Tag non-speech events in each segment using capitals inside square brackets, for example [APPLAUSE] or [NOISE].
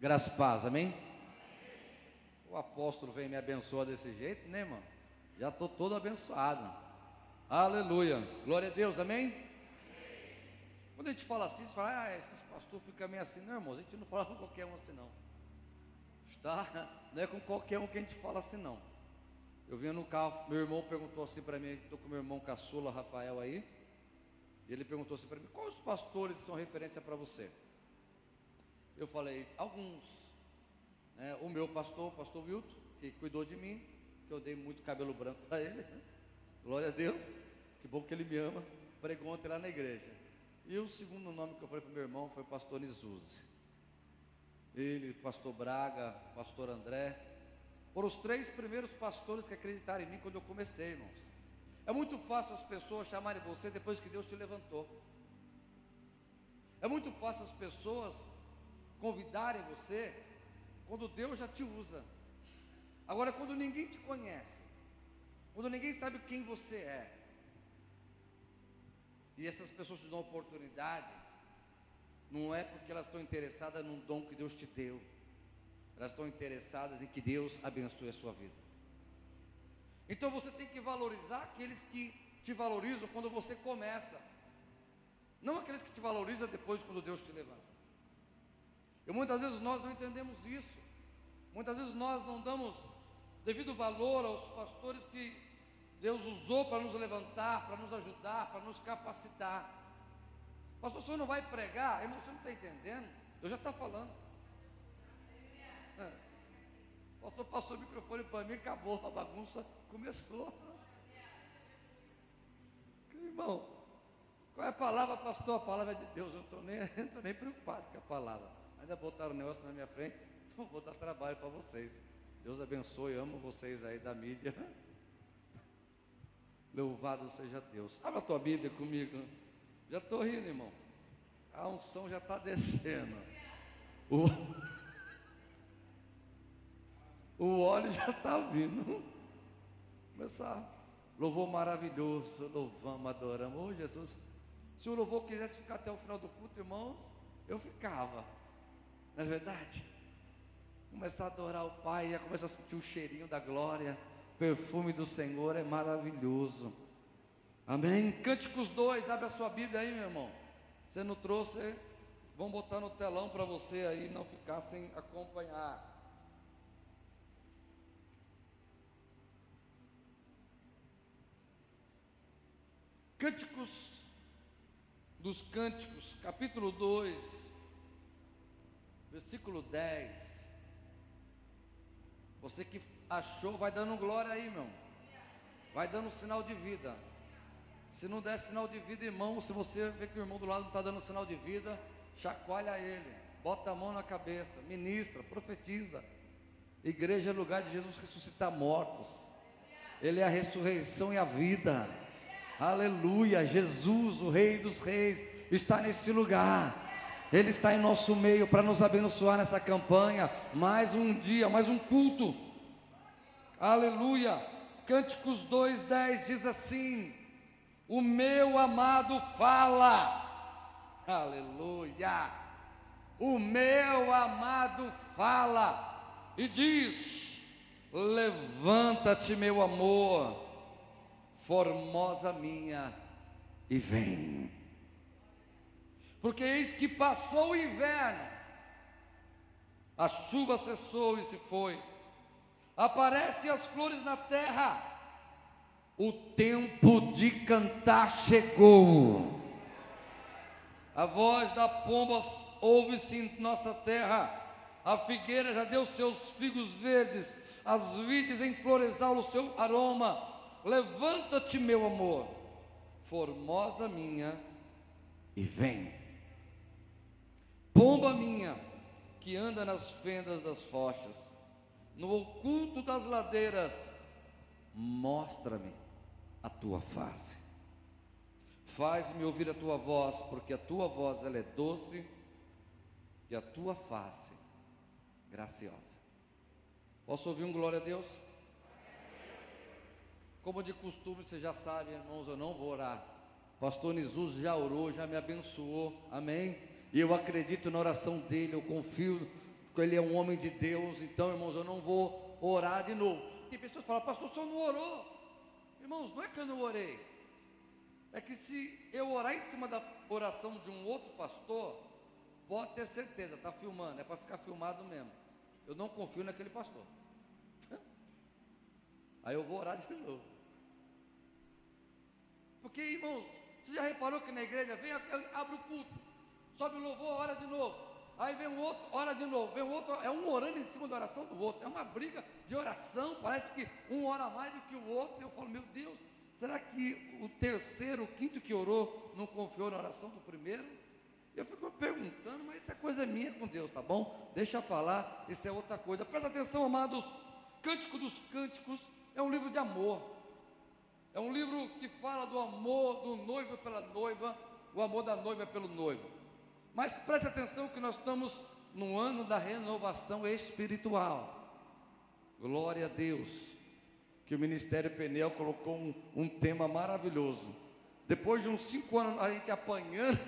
Graças paz, amém? O apóstolo vem me abençoar desse jeito, né, irmão? Já estou todo abençoado. Aleluia. Glória a Deus, amém? Quando a gente fala assim, você fala, ah, esses pastores ficam meio assim. Não, irmãos, a gente não fala com qualquer um assim, não. Tá? [LAUGHS] Não é com qualquer um que a gente fala assim, não. Eu vinha no carro, meu irmão perguntou assim para mim, estou com meu irmão caçula, Rafael aí. E ele perguntou assim para mim, quais pastores são referência para você? Eu falei, alguns. Né? O meu pastor, o pastor Wilton, que cuidou de mim, que eu dei muito cabelo branco para ele. Né? Glória a Deus. Que bom que ele me ama. Pregou ontem lá na igreja. E o segundo nome que eu falei para meu irmão foi o pastor Nizuzi. Ele, pastor Braga, pastor André. Foram os três primeiros pastores que acreditaram em mim quando eu comecei, irmãos. É muito fácil as pessoas chamarem você depois que Deus te levantou. É muito fácil as pessoas convidarem você quando Deus já te usa. Agora, quando ninguém te conhece, quando ninguém sabe quem você é, e essas pessoas te dão oportunidade, não é porque elas estão interessadas num dom que Deus te deu, elas estão interessadas em que Deus abençoe a sua vida. Então você tem que valorizar aqueles que te valorizam quando você começa, não aqueles que te valorizam depois quando Deus te levanta. E muitas vezes nós não entendemos isso. Muitas vezes nós não damos devido valor aos pastores que Deus usou para nos levantar, para nos ajudar, para nos capacitar. Pastor, o senhor não vai pregar? Irmão, você não está entendendo? Eu já estou falando. É. O pastor passou o microfone para mim, acabou, a bagunça começou. Irmão, qual é a palavra, pastor? A palavra é de Deus. Eu não estou nem, [LAUGHS] nem preocupado com a palavra. Ainda botaram um negócio na minha frente, [LAUGHS] vou dar trabalho para vocês. Deus abençoe, amo vocês aí da mídia. [LAUGHS] Louvado seja Deus. Abra a tua Bíblia comigo. Já estou rindo, irmão. A unção já está descendo. O... [LAUGHS] o óleo já está vindo. Começar. Louvor maravilhoso. Louvamos, adoramos. Ô Jesus. Se o louvor quisesse ficar até o final do culto, irmãos, eu ficava. Não é verdade? Começar a adorar o Pai, começar a sentir o cheirinho da glória, perfume do Senhor é maravilhoso. Amém? Cânticos 2, abre a sua Bíblia aí, meu irmão. Você não trouxe, vamos botar no telão para você aí não ficar sem acompanhar. Cânticos dos Cânticos, capítulo 2, versículo 10. Você que achou, vai dando glória aí, irmão. Vai dando sinal de vida. Se não der sinal de vida, irmão, se você vê que o irmão do lado não está dando sinal de vida, chacoalha ele, bota a mão na cabeça, ministra, profetiza. Igreja é lugar de Jesus ressuscitar mortos. Ele é a ressurreição e a vida. Aleluia. Jesus, o Rei dos Reis, está nesse lugar. Ele está em nosso meio para nos abençoar nessa campanha. Mais um dia, mais um culto. Aleluia. Cânticos 2:10 diz assim: O meu amado fala. Aleluia. O meu amado fala e diz: Levanta-te, meu amor, formosa minha, e vem porque eis que passou o inverno, a chuva cessou e se foi, aparecem as flores na terra, o tempo de cantar chegou. A voz da pomba ouve-se em nossa terra, a figueira já deu seus figos verdes, as vides enflorezaram o seu aroma. Levanta-te, meu amor, formosa minha, e vem. Pomba minha, que anda nas fendas das rochas, no oculto das ladeiras, mostra-me a tua face. Faz-me ouvir a tua voz, porque a tua voz ela é doce e a tua face graciosa. Posso ouvir um glória a Deus? Como de costume, você já sabe, irmãos, eu não vou orar. Pastor Jesus já orou, já me abençoou. Amém? E eu acredito na oração dele, eu confio porque ele é um homem de Deus, então, irmãos, eu não vou orar de novo. Tem pessoas que falam, pastor, o senhor não orou. Irmãos, não é que eu não orei. É que se eu orar em cima da oração de um outro pastor, pode ter certeza, está filmando, é para ficar filmado mesmo. Eu não confio naquele pastor. [LAUGHS] Aí eu vou orar de novo. Porque, irmãos, você já reparou que na igreja vem, abre o culto, sobe o louvor, ora de novo. Aí vem um outro, ora de novo, vem um outro, é um orando em cima da oração do outro, é uma briga de oração, parece que um ora mais do que o outro, e eu falo, meu Deus, será que o terceiro, o quinto que orou, não confiou na oração do primeiro? Eu fico me perguntando, mas isso é coisa minha com Deus, tá bom? Deixa falar, isso é outra coisa. Presta atenção, amados, Cântico dos Cânticos é um livro de amor. É um livro que fala do amor do noivo pela noiva, o amor da noiva pelo noivo. Mas preste atenção que nós estamos no ano da renovação espiritual. Glória a Deus. Que o Ministério Penel colocou um, um tema maravilhoso. Depois de uns cinco anos a gente apanhando,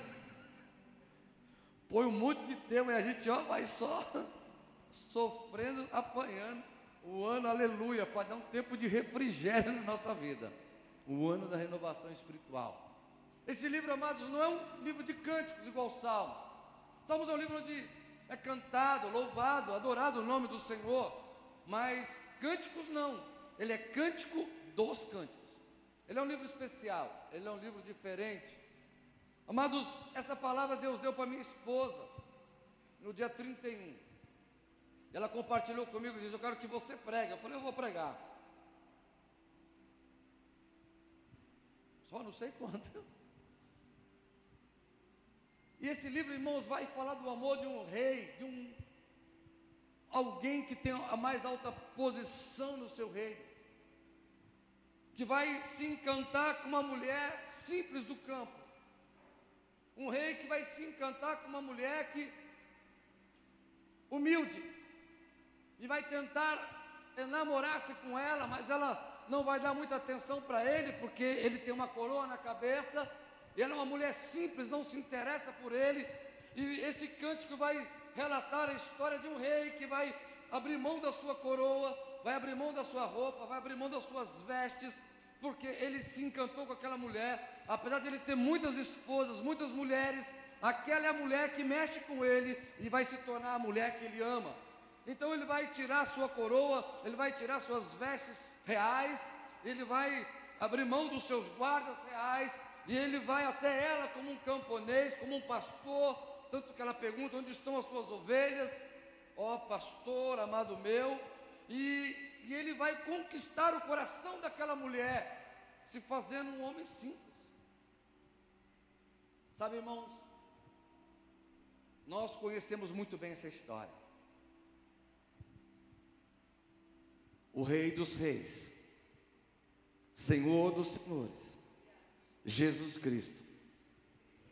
põe um monte de tema e a gente ó, vai só sofrendo, apanhando. O ano, aleluia, pode dar um tempo de refrigério na nossa vida o ano da renovação espiritual. Esse livro, amados, não é um livro de cânticos igual Salmos. Salmos é um livro onde é cantado, louvado, adorado o nome do Senhor, mas cânticos não, ele é cântico dos cânticos. Ele é um livro especial, ele é um livro diferente. Amados, essa palavra Deus deu para minha esposa no dia 31. Ela compartilhou comigo e disse: Eu quero que você pregue. Eu falei: Eu vou pregar. só não sei quanto. E esse livro, irmãos, vai falar do amor de um rei, de um alguém que tem a mais alta posição no seu reino, que vai se encantar com uma mulher simples do campo. Um rei que vai se encantar com uma mulher que humilde e vai tentar enamorar-se com ela, mas ela não vai dar muita atenção para ele, porque ele tem uma coroa na cabeça, ela é uma mulher simples, não se interessa por ele. E esse cântico vai relatar a história de um rei que vai abrir mão da sua coroa, vai abrir mão da sua roupa, vai abrir mão das suas vestes, porque ele se encantou com aquela mulher, apesar de ele ter muitas esposas, muitas mulheres, aquela é a mulher que mexe com ele e vai se tornar a mulher que ele ama. Então ele vai tirar sua coroa, ele vai tirar suas vestes reais, ele vai abrir mão dos seus guardas reais, e ele vai até ela como um camponês, como um pastor, tanto que ela pergunta onde estão as suas ovelhas, ó pastor amado meu, e, e ele vai conquistar o coração daquela mulher, se fazendo um homem simples. Sabe, irmãos, nós conhecemos muito bem essa história. o Rei dos Reis, Senhor dos Senhores, Jesus Cristo.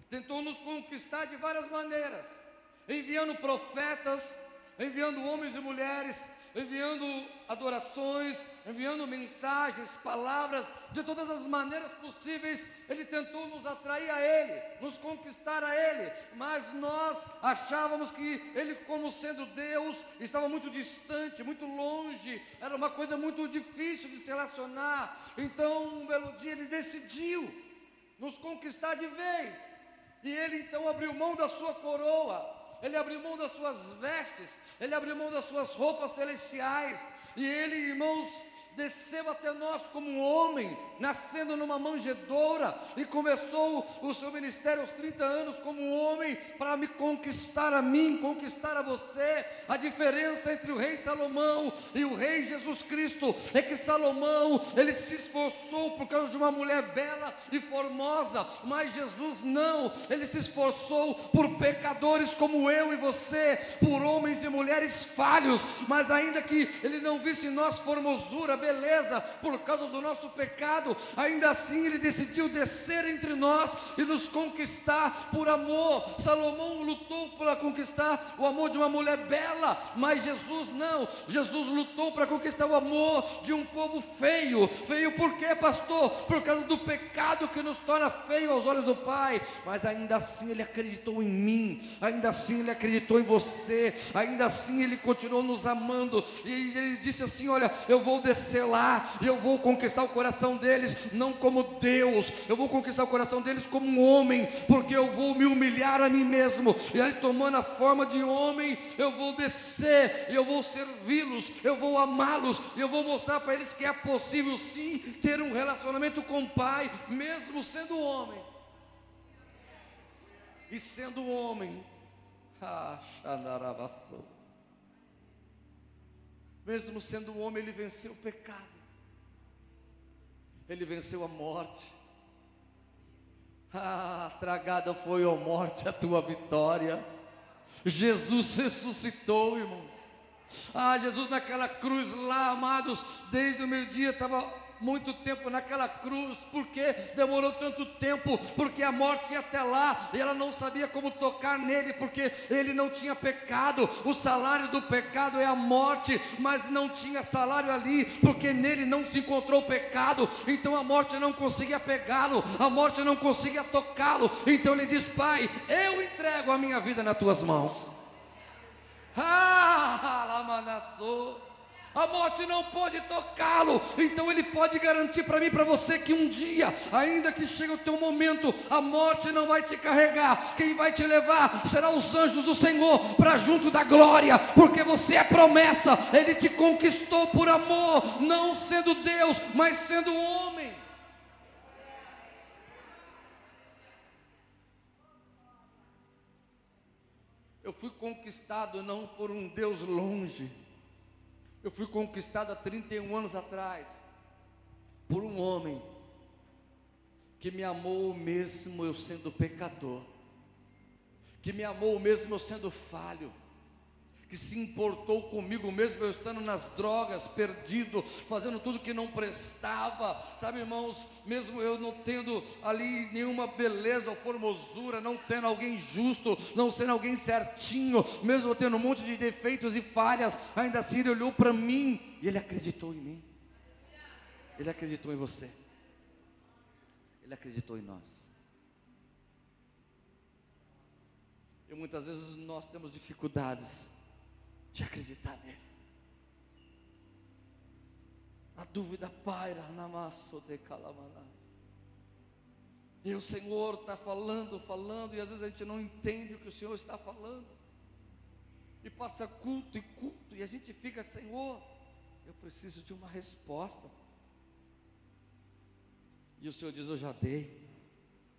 Tentou nos conquistar de várias maneiras, enviando profetas, enviando homens e mulheres, enviando adorações, enviando mensagens, palavras, de todas as maneiras possíveis, Ele tentou nos atrair a Ele, nos conquistar a Ele, mas nós achávamos que Ele, como sendo Deus, estava muito distante, muito longe, era uma coisa muito difícil de se relacionar. Então, um belo dia, Ele decidiu nos conquistar de vez, e Ele então abriu mão da sua coroa ele abriu mão das suas vestes, ele abriu mão das suas roupas celestiais, e ele, irmãos, desceu até nós como um homem, nascendo numa manjedoura, e começou o seu ministério aos 30 anos como um homem, para me conquistar a mim, conquistar a você. A diferença entre o rei Salomão e o rei Jesus Cristo é que Salomão, ele se esforçou por causa de uma mulher bela e formosa, mas Jesus não, ele se esforçou por pecadores como eu e você, por homens e mulheres falhos, mas ainda que ele não visse em nós formosura, beleza, beleza por causa do nosso pecado, ainda assim ele decidiu descer entre nós e nos conquistar por amor. Salomão lutou para conquistar o amor de uma mulher bela, mas Jesus não. Jesus lutou para conquistar o amor de um povo feio. Feio por quê, pastor? Por causa do pecado que nos torna feio aos olhos do Pai. Mas ainda assim ele acreditou em mim, ainda assim ele acreditou em você, ainda assim ele continuou nos amando. E ele disse assim: Olha, eu vou descer lá, e eu vou conquistar o coração deles, não como Deus, eu vou conquistar o coração deles como um homem, porque eu vou me humilhar a mim mesmo, e aí tomando a forma de homem, eu vou descer, eu vou servi-los, eu vou amá-los, eu vou mostrar para eles que é possível sim ter um relacionamento com o Pai, mesmo sendo homem. E sendo homem, ah, mesmo sendo homem, ele venceu o pecado, ele venceu a morte. Ah, tragada foi, a morte, a tua vitória. Jesus ressuscitou, irmãos. Ah, Jesus naquela cruz lá, amados, desde o meio-dia estava muito tempo naquela cruz, porque demorou tanto tempo, porque a morte ia até lá, e ela não sabia como tocar nele, porque ele não tinha pecado, o salário do pecado é a morte, mas não tinha salário ali, porque nele não se encontrou pecado, então a morte não conseguia pegá-lo, a morte não conseguia tocá-lo, então ele diz: Pai, eu entrego a minha vida nas tuas mãos. Ah, [LAUGHS] Lamanassou. A morte não pode tocá-lo, então ele pode garantir para mim para você que um dia, ainda que chegue o teu momento, a morte não vai te carregar. Quem vai te levar serão os anjos do Senhor para junto da glória, porque você é promessa. Ele te conquistou por amor, não sendo Deus, mas sendo homem. Eu fui conquistado não por um Deus longe eu fui conquistado há 31 anos atrás por um homem que me amou mesmo eu sendo pecador, que me amou mesmo eu sendo falho, que se importou comigo mesmo eu estando nas drogas, perdido, fazendo tudo que não prestava, sabe, irmãos, mesmo eu não tendo ali nenhuma beleza ou formosura, não tendo alguém justo, não sendo alguém certinho, mesmo eu tendo um monte de defeitos e falhas, ainda assim ele olhou para mim e ele acreditou em mim. Ele acreditou em você. Ele acreditou em nós. E muitas vezes nós temos dificuldades de acreditar nele. A dúvida paira na massa de calamaná. E o Senhor está falando, falando, e às vezes a gente não entende o que o Senhor está falando. E passa culto e culto, e a gente fica, Senhor, eu preciso de uma resposta. E o Senhor diz: Eu já dei,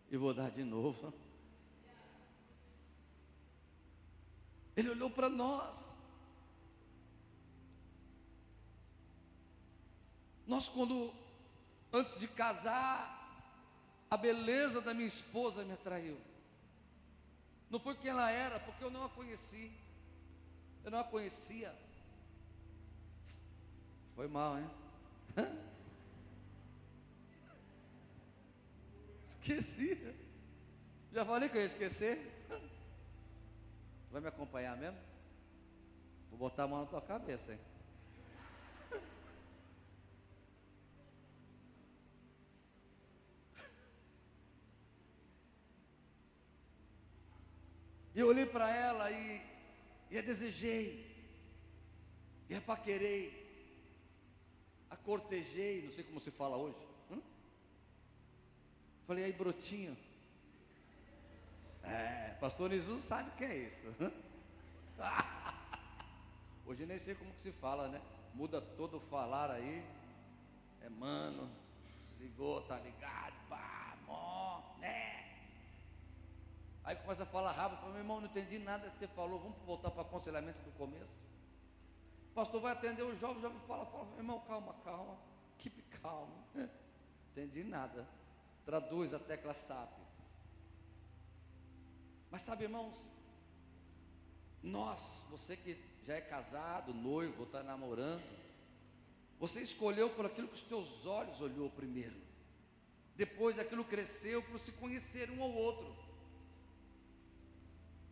e vou dar de novo. Ele olhou para nós. Nós, quando, antes de casar, a beleza da minha esposa me atraiu. Não foi quem ela era, porque eu não a conheci. Eu não a conhecia. Foi mal, hein? Esqueci. Já falei que eu ia esquecer. Vai me acompanhar mesmo? Vou botar a mão na tua cabeça, hein? E eu olhei para ela e, e a desejei, e a paquerei, a cortejei, não sei como se fala hoje. Hum? Falei, aí brotinho. É, pastor Jesus sabe o que é isso. Hum? [LAUGHS] Hoje nem sei como que se fala, né? Muda todo o falar aí. É mano, se ligou, tá ligado, pá, né? Aí começa a falar rápido, fala, meu irmão, não entendi nada que você falou, vamos voltar para aconselhamento do começo. O pastor vai atender o jovem, o jovem fala, fala, meu irmão, calma, calma, keep calm. [LAUGHS] entendi nada. Traduz a tecla SAP. Mas sabe, irmãos, nós, você que já é casado, noivo, está namorando, Você escolheu por aquilo que os teus olhos olhou primeiro. Depois daquilo cresceu para se conhecer um ao outro.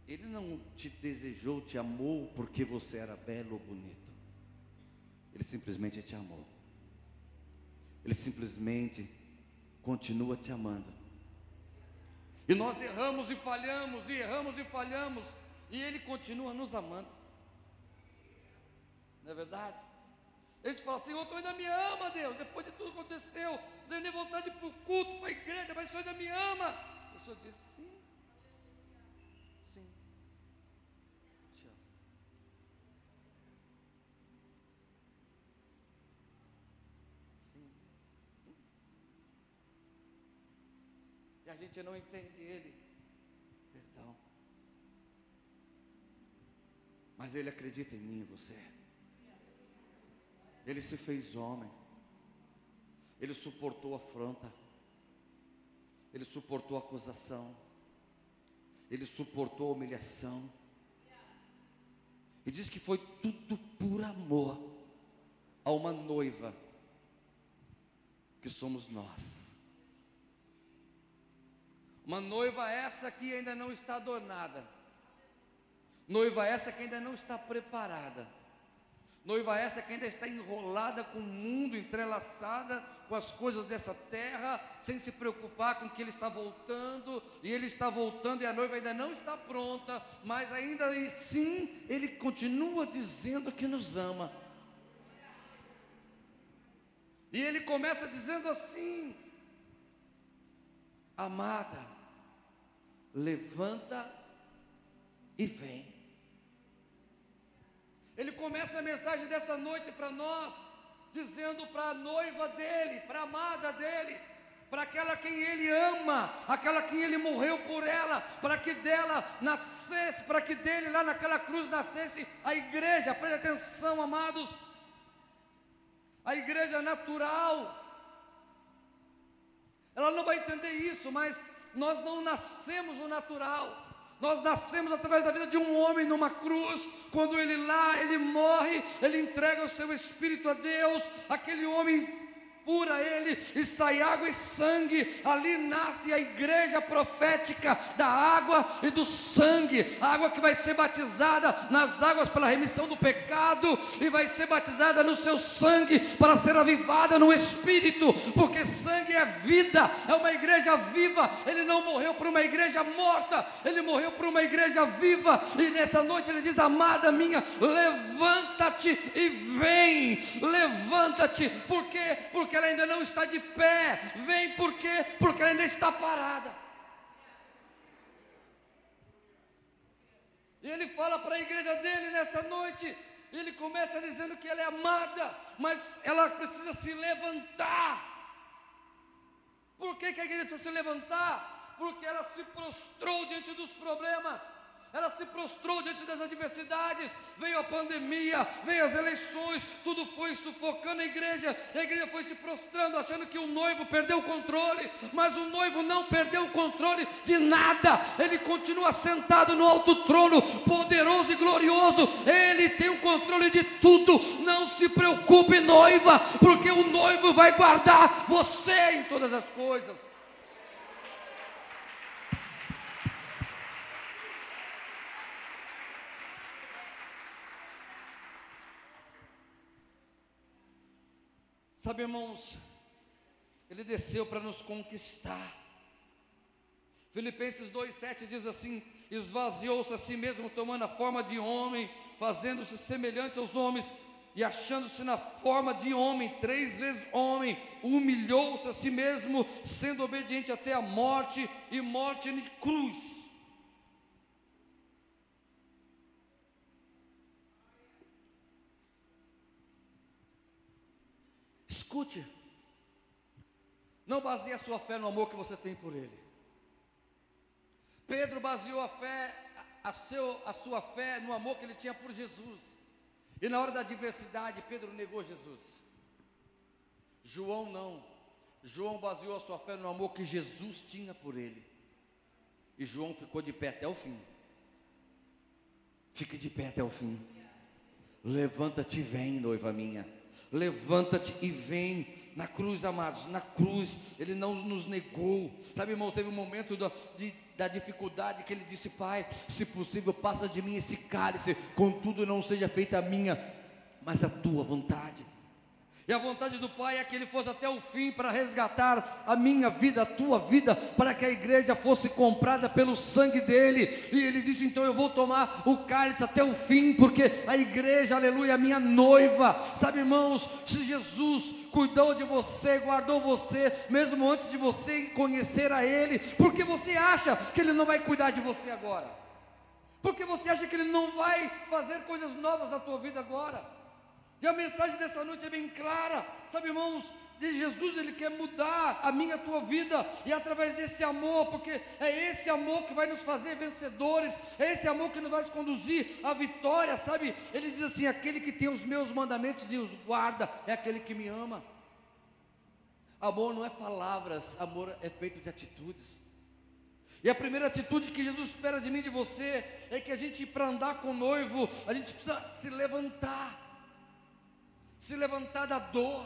Ele não te desejou, te amou porque você era belo ou bonito. Ele simplesmente te amou. Ele simplesmente continua te amando. E nós erramos e falhamos, e erramos e falhamos, e Ele continua nos amando. Não é verdade? A gente fala assim, Senhor ainda me ama, Deus, depois de tudo que aconteceu, nem vontade para o culto, para a igreja, mas o Senhor ainda me ama. O Senhor sim, sim, te amo. Sim. E a gente não entende Ele, perdão. Mas Ele acredita em mim e você. Ele se fez homem. Ele suportou afronta. Ele suportou acusação. Ele suportou a humilhação. E diz que foi tudo por amor a uma noiva que somos nós. Uma noiva essa que ainda não está adornada. Noiva essa que ainda não está preparada Noiva essa que ainda está enrolada com o mundo, entrelaçada com as coisas dessa terra, sem se preocupar com que ele está voltando, e ele está voltando e a noiva ainda não está pronta, mas ainda assim ele continua dizendo que nos ama. E ele começa dizendo assim: Amada, levanta e vem. Ele começa a mensagem dessa noite para nós, dizendo para a noiva dele, para a amada dele, para aquela quem ele ama, aquela quem ele morreu por ela, para que dela nascesse, para que dele lá naquela cruz nascesse a igreja. Preste atenção, amados. A igreja natural. Ela não vai entender isso, mas nós não nascemos no natural. Nós nascemos através da vida de um homem numa cruz. Quando ele lá, ele morre, ele entrega o seu espírito a Deus. Aquele homem pura ele e sai água e sangue. Ali nasce a igreja profética da água e do sangue. A água que vai ser batizada nas águas pela remissão do pecado e vai ser batizada no seu sangue para ser avivada no espírito, porque sangue é vida, é uma igreja viva. Ele não morreu para uma igreja morta, ele morreu para uma igreja viva. E nessa noite ele diz: Amada minha, levanta-te e vem. Levanta-te, por quê? Porque ela ainda não está de pé. Vem por quê? Porque ela ainda está parada. E ele fala para a igreja dele nessa noite. Ele começa dizendo que ela é amada, mas ela precisa se levantar. Por que, que a igreja precisa se levantar? Porque ela se prostrou diante dos problemas ela se prostrou diante das adversidades, veio a pandemia, veio as eleições, tudo foi sufocando a igreja, a igreja foi se prostrando, achando que o noivo perdeu o controle, mas o noivo não perdeu o controle de nada, ele continua sentado no alto trono, poderoso e glorioso, ele tem o controle de tudo, não se preocupe, noiva, porque o noivo vai guardar você em todas as coisas. Sabe, irmãos, ele desceu para nos conquistar. Filipenses 2,7 diz assim: esvaziou-se a si mesmo, tomando a forma de homem, fazendo-se semelhante aos homens, e achando-se na forma de homem, três vezes homem, humilhou-se a si mesmo, sendo obediente até a morte e morte de cruz. Escute. Não baseie a sua fé no amor que você tem por Ele. Pedro baseou a fé, a, seu, a sua fé no amor que ele tinha por Jesus. E na hora da adversidade, Pedro negou Jesus. João não. João baseou a sua fé no amor que Jesus tinha por ele. E João ficou de pé até o fim. Fique de pé até o fim. Levanta-te vem, noiva minha. Levanta-te e vem. Na cruz, amados, na cruz, Ele não nos negou. Sabe, irmãos, teve um momento da, de, da dificuldade que Ele disse: Pai, se possível, passa de mim esse cálice, contudo, não seja feita a minha, mas a tua vontade. E a vontade do Pai é que ele fosse até o fim para resgatar a minha vida, a tua vida, para que a igreja fosse comprada pelo sangue dele. E ele disse: então eu vou tomar o cálice até o fim, porque a igreja, aleluia, a minha noiva. Sabe, irmãos, se Jesus cuidou de você, guardou você, mesmo antes de você conhecer a Ele, porque você acha que Ele não vai cuidar de você agora? Porque você acha que Ele não vai fazer coisas novas na tua vida agora? E a mensagem dessa noite é bem clara, sabe, irmãos? De Jesus, Ele quer mudar a minha a tua vida, e através desse amor, porque é esse amor que vai nos fazer vencedores, é esse amor que nos vai conduzir à vitória, sabe? Ele diz assim: aquele que tem os meus mandamentos e os guarda, é aquele que me ama. Amor não é palavras, amor é feito de atitudes. E a primeira atitude que Jesus espera de mim e de você é que a gente, para andar com o noivo, a gente precisa se levantar se levantar da dor,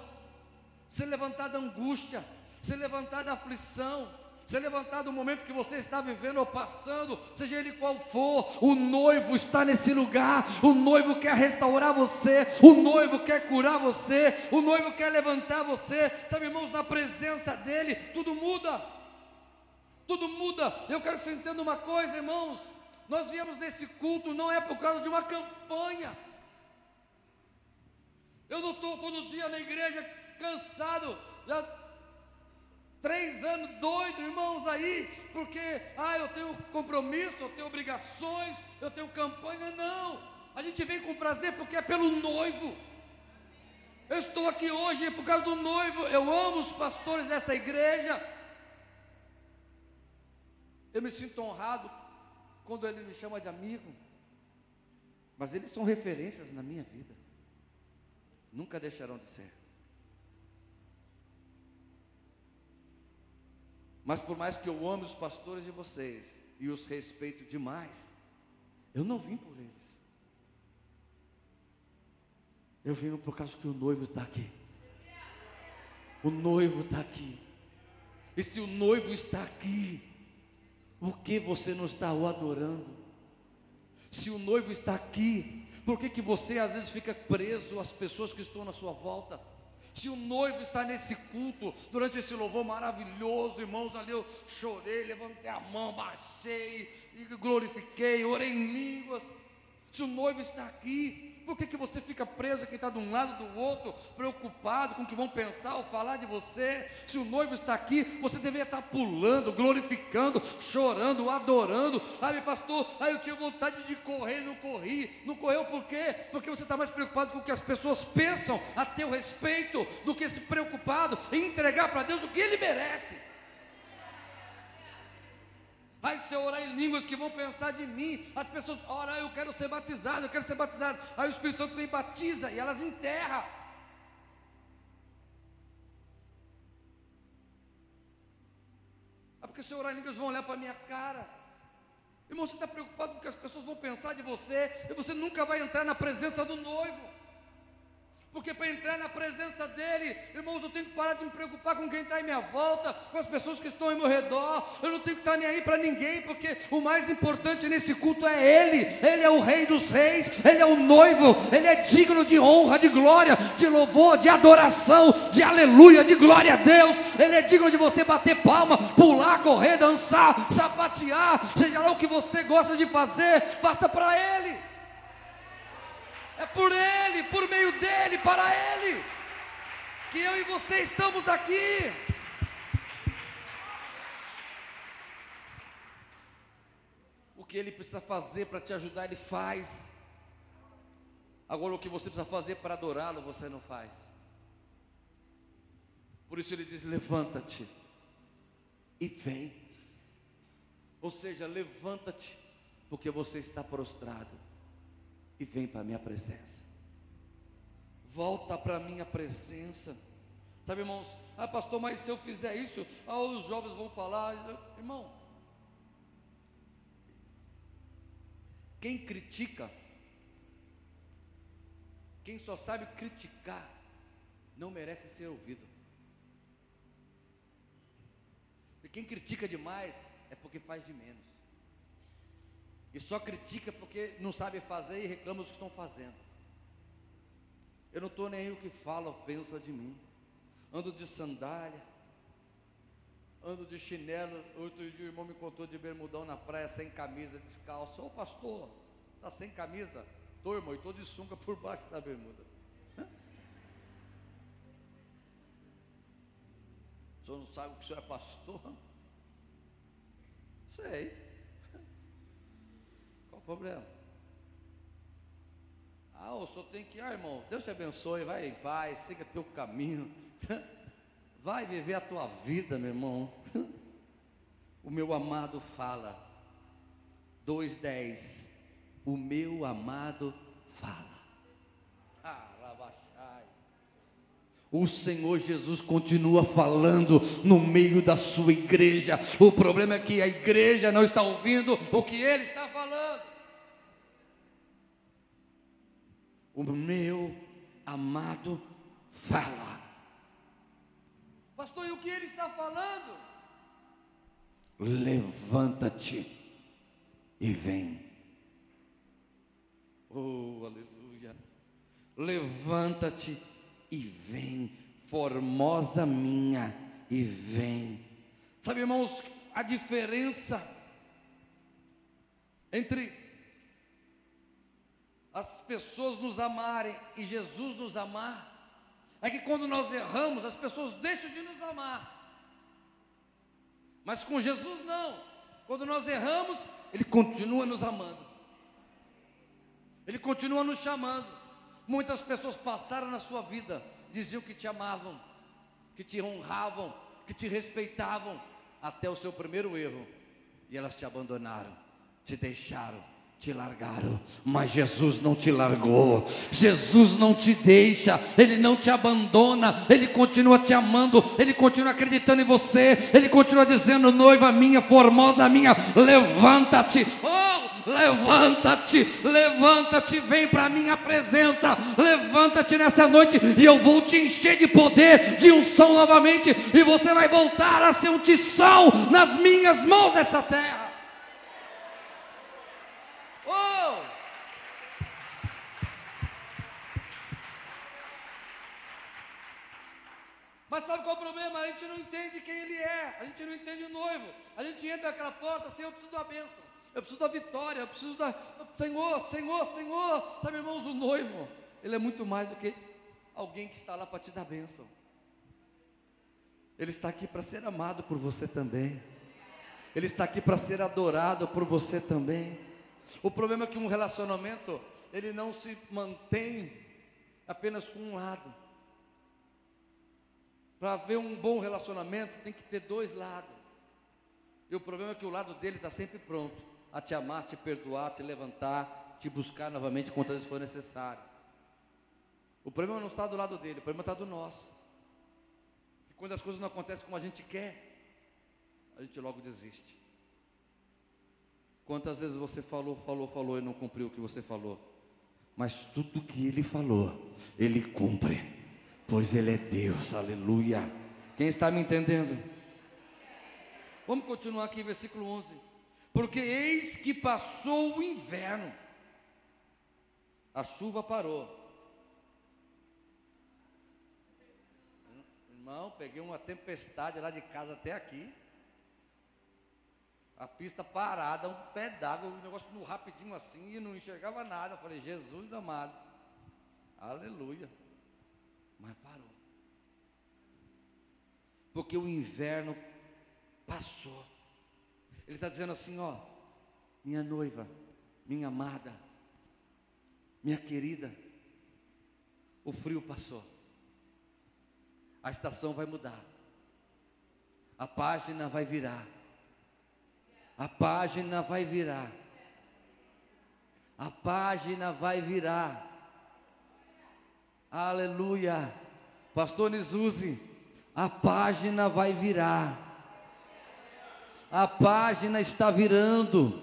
se levantar da angústia, se levantar da aflição, se levantar do momento que você está vivendo ou passando, seja ele qual for, o noivo está nesse lugar, o noivo quer restaurar você, o noivo quer curar você, o noivo quer levantar você, sabe, irmãos, na presença dele, tudo muda, tudo muda. Eu quero que você entenda uma coisa, irmãos, nós viemos nesse culto não é por causa de uma campanha, eu não estou todo dia na igreja cansado, já três anos doido, irmãos, aí, porque, ah, eu tenho compromisso, eu tenho obrigações, eu tenho campanha, não. A gente vem com prazer porque é pelo noivo. Eu estou aqui hoje por causa do noivo, eu amo os pastores dessa igreja. Eu me sinto honrado quando ele me chama de amigo, mas eles são referências na minha vida nunca deixarão de ser. Mas por mais que eu ame os pastores de vocês e os respeito demais, eu não vim por eles. Eu vim por causa que o noivo está aqui. O noivo está aqui. E se o noivo está aqui, por que você não está o adorando? Se o noivo está aqui, por que, que você às vezes fica preso às pessoas que estão na sua volta? Se o noivo está nesse culto, durante esse louvor maravilhoso, irmãos, ali eu chorei, levantei a mão, baixei, glorifiquei, orei em línguas. Se o noivo está aqui, por que, que você fica preso quem está de um lado do outro, preocupado com o que vão pensar ou falar de você? Se o noivo está aqui, você deveria estar pulando, glorificando, chorando, adorando. Sabe, pastor, aí eu tinha vontade de correr, não corri. Não correu por quê? Porque você está mais preocupado com o que as pessoas pensam a teu respeito, do que se preocupado em entregar para Deus o que Ele merece. Aí se eu orar em línguas que vão pensar de mim, as pessoas, ora, eu quero ser batizado, eu quero ser batizado. Aí o Espírito Santo vem batiza e elas enterram. É porque se eu orar em línguas vão olhar para a minha cara. Irmão, você está preocupado com o que as pessoas vão pensar de você, e você nunca vai entrar na presença do noivo porque para entrar na presença dEle, irmãos, eu tenho que parar de me preocupar com quem está em minha volta, com as pessoas que estão ao meu redor, eu não tenho que estar nem aí para ninguém, porque o mais importante nesse culto é Ele, Ele é o Rei dos Reis, Ele é o noivo, Ele é digno de honra, de glória, de louvor, de adoração, de aleluia, de glória a Deus, Ele é digno de você bater palma, pular, correr, dançar, sapatear, seja lá o que você gosta de fazer, faça para Ele. É por Ele, por meio dEle, para Ele, que eu e você estamos aqui. O que Ele precisa fazer para te ajudar, Ele faz. Agora, o que você precisa fazer para adorá-lo, você não faz. Por isso Ele diz: levanta-te e vem. Ou seja, levanta-te, porque você está prostrado e vem para a minha presença. Volta para a minha presença. Sabe, irmãos, ah, pastor, mas se eu fizer isso, ah, os jovens vão falar, irmão. Quem critica, quem só sabe criticar, não merece ser ouvido. E quem critica demais é porque faz de menos. E só critica porque não sabe fazer e reclama dos que estão fazendo. Eu não estou nem aí o que fala ou pensa de mim. Ando de sandália, ando de chinelo. Outro dia o irmão me contou de bermudão na praia, sem camisa, descalço. Ô pastor, está sem camisa? Estou, irmão, e estou de sunga por baixo da bermuda. O senhor não sabe que o senhor é pastor? Sei. Qual o problema? Ah, o senhor tem que, ah, irmão, Deus te abençoe, vai em paz, siga teu caminho. [LAUGHS] Vai viver a tua vida, meu irmão. [LAUGHS] O meu amado fala. 2:10. O meu amado fala. O Senhor Jesus continua falando no meio da sua igreja. O problema é que a igreja não está ouvindo o que ele está falando. O meu amado fala. Pastor, e o que ele está falando? Levanta-te e vem. Oh, aleluia. Levanta-te e vem, formosa minha, e vem. Sabe, irmãos, a diferença entre as pessoas nos amarem e Jesus nos amar, é que quando nós erramos, as pessoas deixam de nos amar. Mas com Jesus não. Quando nós erramos, Ele continua nos amando. Ele continua nos chamando. Muitas pessoas passaram na sua vida, diziam que te amavam, que te honravam, que te respeitavam, até o seu primeiro erro, e elas te abandonaram, te deixaram, te largaram, mas Jesus não te largou, Jesus não te deixa, Ele não te abandona, Ele continua te amando, Ele continua acreditando em você, Ele continua dizendo: noiva minha, formosa minha, levanta-te, oh, levanta-te, levanta-te, vem para a minha presença, levanta-te nessa noite e eu vou te encher de poder, de unção novamente, e você vai voltar a ser um tição nas minhas mãos nessa terra. Oh! Mas sabe qual é o problema? A gente não entende quem ele é, a gente não entende o noivo. A gente entra naquela porta assim, eu preciso da bênção, eu preciso da vitória, eu preciso da. Senhor, Senhor, Senhor. Sabe, irmãos, o noivo, ele é muito mais do que alguém que está lá para te dar bênção. Ele está aqui para ser amado por você também. Ele está aqui para ser adorado por você também. O problema é que um relacionamento, ele não se mantém apenas com um lado. Para haver um bom relacionamento, tem que ter dois lados. E o problema é que o lado dele está sempre pronto a te amar, te perdoar, te levantar, te buscar novamente quantas vezes for necessário. O problema não está do lado dele, o problema está do nosso. E quando as coisas não acontecem como a gente quer, a gente logo desiste. Quantas vezes você falou, falou, falou e não cumpriu o que você falou? Mas tudo que ele falou, ele cumpre, pois ele é Deus, aleluia. Quem está me entendendo? Vamos continuar aqui, versículo 11. Porque eis que passou o inverno, a chuva parou. Irmão, peguei uma tempestade lá de casa até aqui. A pista parada, um pé d'água, o negócio no rapidinho assim, e não enxergava nada. Eu falei, Jesus amado, aleluia. Mas parou. Porque o inverno passou. Ele está dizendo assim: ó, minha noiva, minha amada, minha querida, o frio passou, a estação vai mudar, a página vai virar a página vai virar. A página vai virar. Aleluia. Pastor Nizuzi, a página vai virar. A página está virando.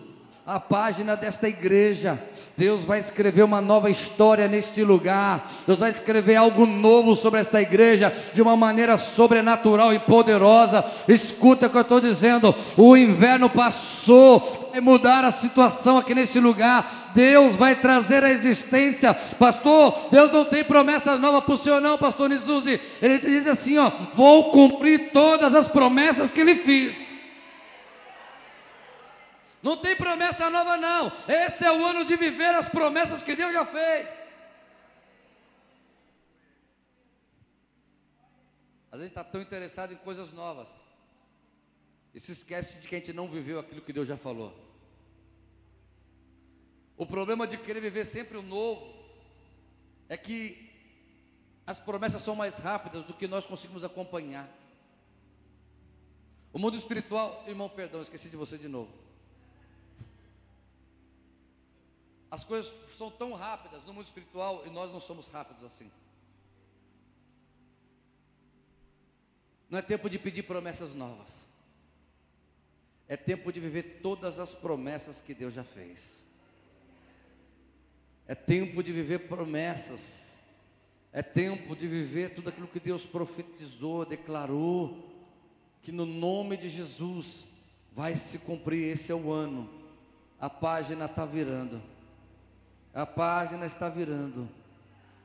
a página desta igreja. Deus vai escrever uma nova história neste lugar. Deus vai escrever algo novo sobre esta igreja de uma maneira sobrenatural e poderosa. Escuta o que eu estou dizendo. O inverno passou, vai mudar a situação aqui neste lugar. Deus vai trazer a existência, pastor. Deus não tem promessa nova para o senhor, não, pastor Nizuzi. Ele diz assim: ó, vou cumprir todas as promessas que ele fiz. Não tem promessa nova, não. Esse é o ano de viver as promessas que Deus já fez. A gente está tão interessado em coisas novas. E se esquece de que a gente não viveu aquilo que Deus já falou. O problema de querer viver sempre o novo é que as promessas são mais rápidas do que nós conseguimos acompanhar. O mundo espiritual, irmão, perdão, esqueci de você de novo. As coisas são tão rápidas no mundo espiritual e nós não somos rápidos assim. Não é tempo de pedir promessas novas. É tempo de viver todas as promessas que Deus já fez. É tempo de viver promessas. É tempo de viver tudo aquilo que Deus profetizou, declarou. Que no nome de Jesus vai se cumprir. Esse é o ano. A página está virando. A página está virando.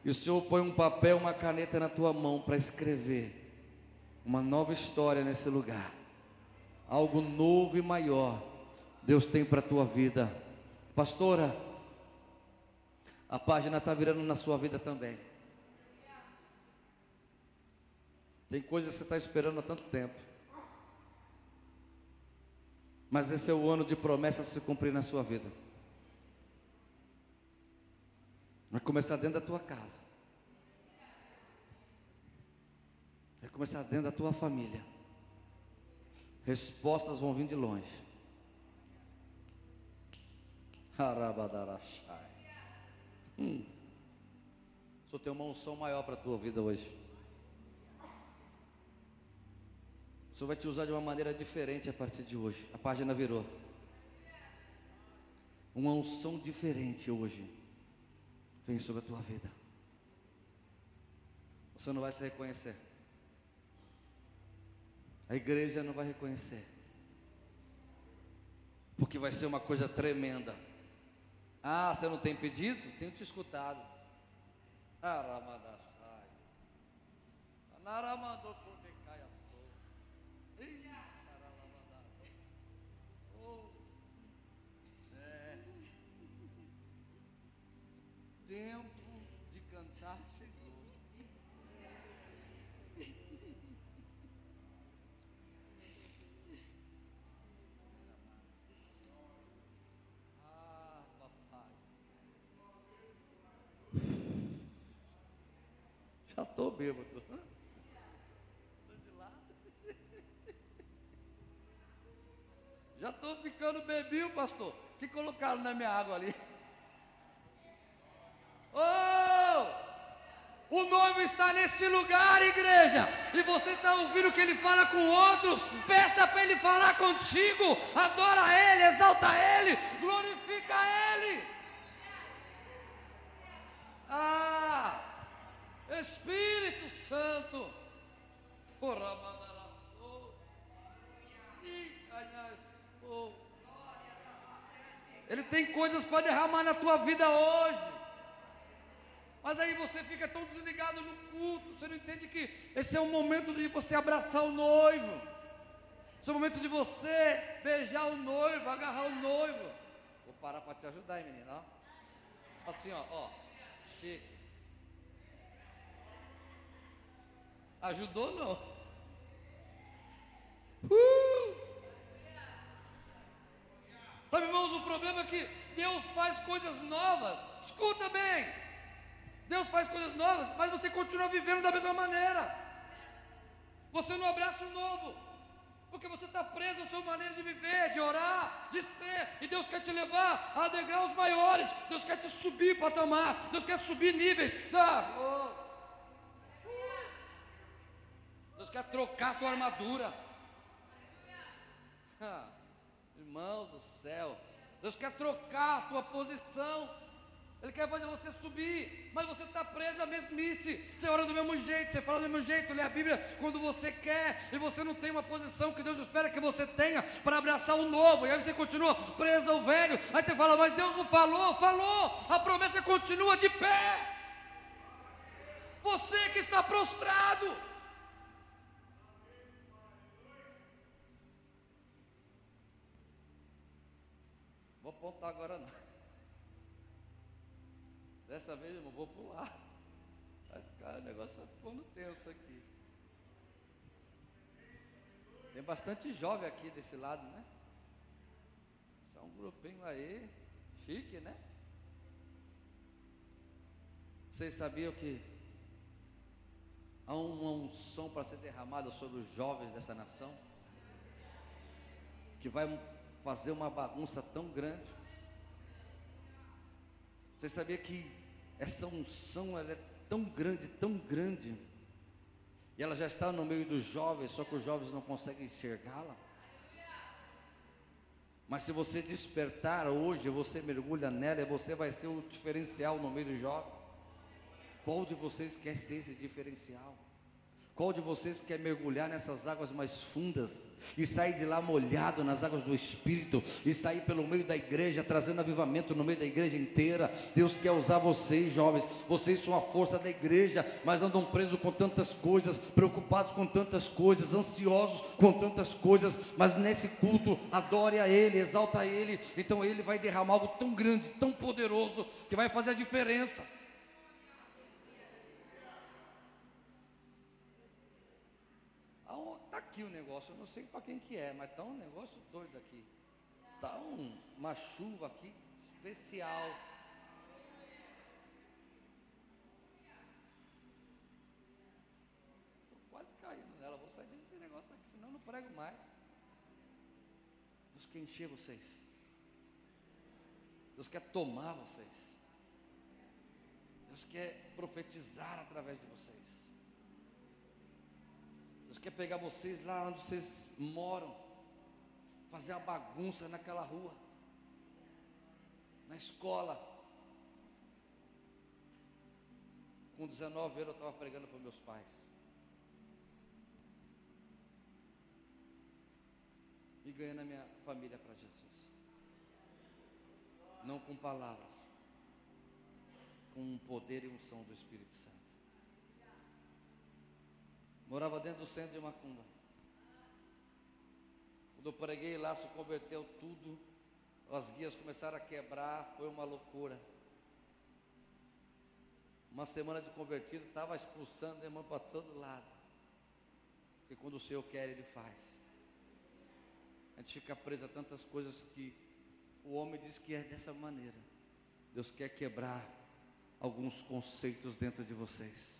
E o Senhor põe um papel, uma caneta na tua mão para escrever uma nova história nesse lugar. Algo novo e maior Deus tem para a tua vida. Pastora, a página está virando na sua vida também. Tem coisas que você está esperando há tanto tempo. Mas esse é o ano de promessas se cumprir na sua vida. Vai começar dentro da tua casa. Vai começar dentro da tua família. Respostas vão vir de longe. Harabadarachai. Hum. Só tem uma unção maior para a tua vida hoje. O Senhor vai te usar de uma maneira diferente a partir de hoje. A página virou. Uma unção diferente hoje vem sobre a tua vida. Você não vai se reconhecer. A igreja não vai reconhecer. Porque vai ser uma coisa tremenda. Ah, você não tem pedido? Tenho te escutado. Aramadachai. Naramadoko. Tempo de cantar chegou. [LAUGHS] Ah, papai. Já estou bêbado. Estou de lado. Já estou ficando bebinho, pastor. Que colocaram na minha água ali? Está nesse lugar, igreja, e você está ouvindo que ele fala com outros. Peça para ele falar contigo. Adora ele, exalta ele, glorifica ele. Ah, Espírito Santo. Ele tem coisas para derramar na tua vida hoje. Mas aí você fica tão desligado no culto, você não entende que esse é o momento de você abraçar o noivo. Esse é o momento de você beijar o noivo, agarrar o noivo. Vou parar para te ajudar, hein, menina? Assim, ó, ó. Chega. Ajudou não? Uh! Sabe, irmãos, o problema é que Deus faz coisas novas. Escuta bem. Deus faz coisas novas, mas você continua vivendo da mesma maneira. Você não abraça o novo, porque você está preso à sua maneira de viver, de orar, de ser, e Deus quer te levar a degraus maiores, Deus quer te subir patamar, Deus quer subir níveis. Da, oh. Deus quer trocar a tua armadura. Ah, irmãos do céu, Deus quer trocar a tua posição. Ele quer fazer você subir, mas você está preso à mesmice. Você ora do mesmo jeito, você fala do mesmo jeito, lê a Bíblia quando você quer, e você não tem uma posição que Deus espera que você tenha para abraçar o novo, e aí você continua preso ao velho. Aí você fala, mas Deus não falou, falou, a promessa continua de pé. Você que está prostrado. Vou apontar agora não. Dessa vez eu vou pular. Vai ficar, o negócio vai ficando tenso aqui. Tem bastante jovem aqui desse lado, né? Só um grupinho aí, chique, né? Vocês sabiam que há uma unção para ser derramada sobre os jovens dessa nação? Que vai fazer uma bagunça tão grande. Você sabia que essa unção ela é tão grande, tão grande, e ela já está no meio dos jovens, só que os jovens não conseguem enxergá-la? Mas se você despertar hoje, você mergulha nela e você vai ser o diferencial no meio dos jovens. Qual de vocês quer ser esse diferencial? Qual de vocês quer mergulhar nessas águas mais fundas e sair de lá molhado nas águas do Espírito e sair pelo meio da igreja, trazendo avivamento no meio da igreja inteira? Deus quer usar vocês, jovens. Vocês são a força da igreja, mas andam presos com tantas coisas, preocupados com tantas coisas, ansiosos com tantas coisas. Mas nesse culto, adore a Ele, exalta a Ele. Então Ele vai derramar algo tão grande, tão poderoso, que vai fazer a diferença. Aqui o negócio, eu não sei para quem que é, mas está um negócio doido aqui. Está um, uma chuva aqui especial. Estou quase caindo nela, vou sair desse negócio aqui, senão não prego mais. Deus quer encher vocês. Deus quer tomar vocês. Deus quer profetizar através de vocês. Deus quer pegar vocês lá onde vocês moram, fazer a bagunça naquela rua, na escola. Com 19 anos eu estava pregando para meus pais. E ganhando a minha família para Jesus. Não com palavras, com o poder e unção do Espírito Santo. Morava dentro do centro de Macumba. Quando eu preguei lá, se converteu tudo. As guias começaram a quebrar, foi uma loucura. Uma semana de convertido, estava expulsando irmão para todo lado. Porque quando o Senhor quer, Ele faz. A gente fica preso a tantas coisas que o homem diz que é dessa maneira. Deus quer quebrar alguns conceitos dentro de vocês.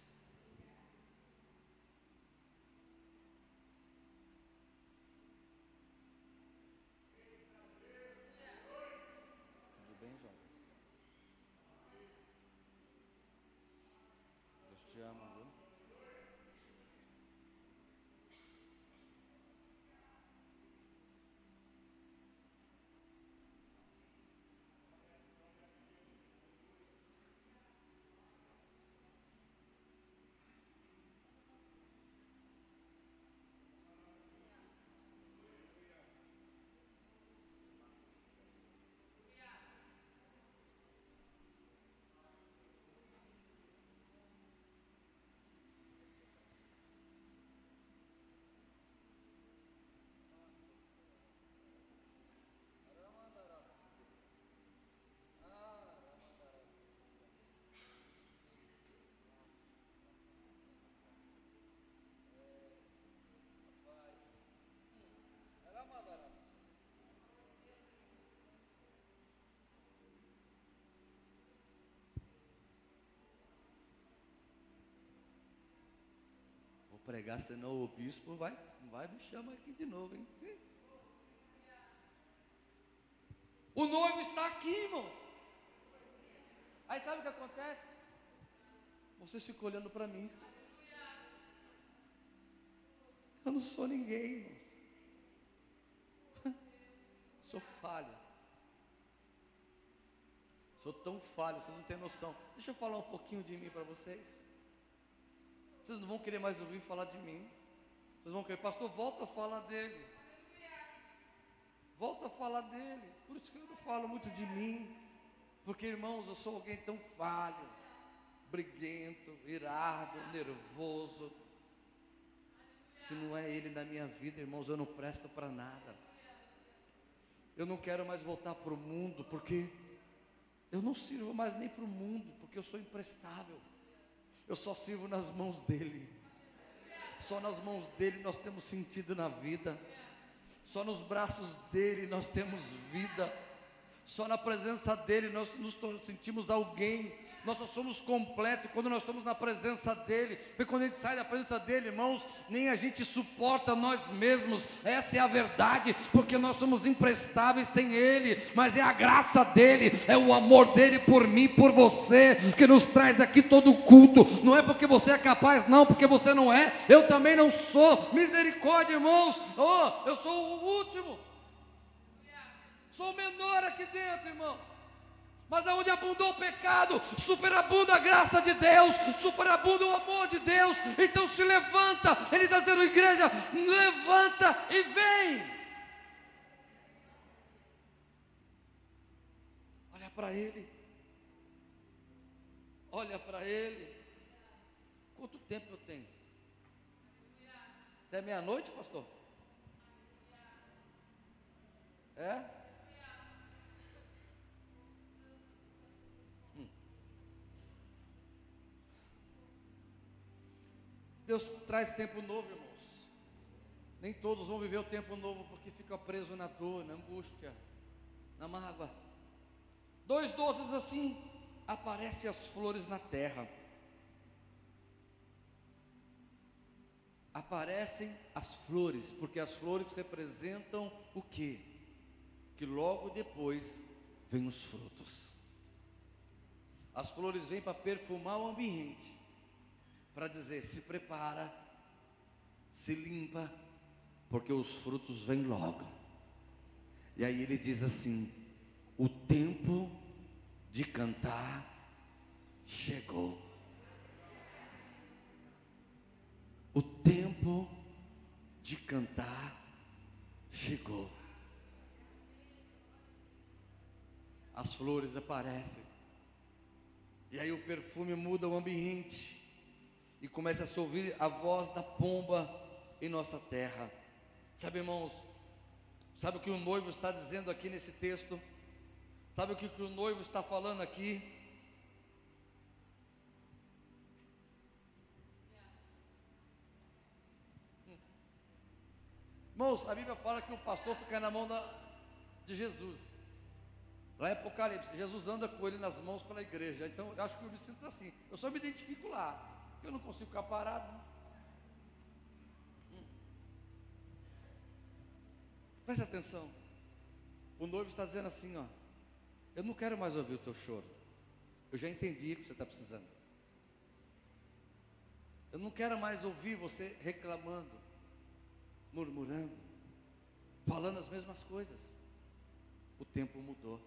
Pregar, senão o bispo vai, vai me chama aqui de novo, hein? O noivo está aqui, irmãos. Aí sabe o que acontece? Vocês ficam olhando para mim. Eu não sou ninguém, irmãos. [LAUGHS] Sou falho. Sou tão falho, vocês não têm noção. Deixa eu falar um pouquinho de mim para vocês. Vocês não vão querer mais ouvir falar de mim. Vocês vão querer, pastor, volta a falar dele. Volta a falar dele. Por isso que eu não falo muito de mim. Porque, irmãos, eu sou alguém tão falho, briguento, irado, nervoso. Se não é ele na minha vida, irmãos, eu não presto para nada. Eu não quero mais voltar para o mundo, porque eu não sirvo mais nem para o mundo, porque eu sou imprestável. Eu só sirvo nas mãos dele. Só nas mãos dele nós temos sentido na vida. Só nos braços dele nós temos vida. Só na presença dele nós nos sentimos alguém nós só somos completos quando nós estamos na presença dEle. Porque quando a gente sai da presença dEle, irmãos, nem a gente suporta nós mesmos. Essa é a verdade, porque nós somos imprestáveis sem Ele. Mas é a graça dEle, é o amor dEle por mim, por você, que nos traz aqui todo o culto. Não é porque você é capaz, não, porque você não é. Eu também não sou. Misericórdia, irmãos. Oh, eu sou o último. Sou menor aqui dentro, irmão. Mas aonde abundou o pecado, superabunda a graça de Deus, superabunda o amor de Deus. Então se levanta, Ele está dizendo, igreja, levanta e vem. Olha para Ele, olha para Ele. Quanto tempo eu tenho? Até meia-noite, pastor? É? Deus traz tempo novo, irmãos. Nem todos vão viver o tempo novo porque fica preso na dor, na angústia, na mágoa. Dois doces assim, aparecem as flores na terra. Aparecem as flores, porque as flores representam o que? Que logo depois vem os frutos. As flores vêm para perfumar o ambiente para dizer: se prepara, se limpa, porque os frutos vêm logo. E aí ele diz assim: o tempo de cantar chegou. O tempo de cantar chegou. As flores aparecem. E aí o perfume muda o ambiente e começa a ouvir a voz da pomba em nossa terra. Sabe, irmãos, sabe o que o noivo está dizendo aqui nesse texto? Sabe o que o noivo está falando aqui? Irmãos, a Bíblia fala que o pastor fica na mão da, de Jesus. Lá em Apocalipse, Jesus anda com ele nas mãos pela igreja. Então, eu acho que eu me sinto assim. Eu só me identifico lá. Eu não consigo ficar parado. Hum. Preste atenção. O noivo está dizendo assim, ó. Eu não quero mais ouvir o teu choro. Eu já entendi o que você está precisando. Eu não quero mais ouvir você reclamando, murmurando, falando as mesmas coisas. O tempo mudou.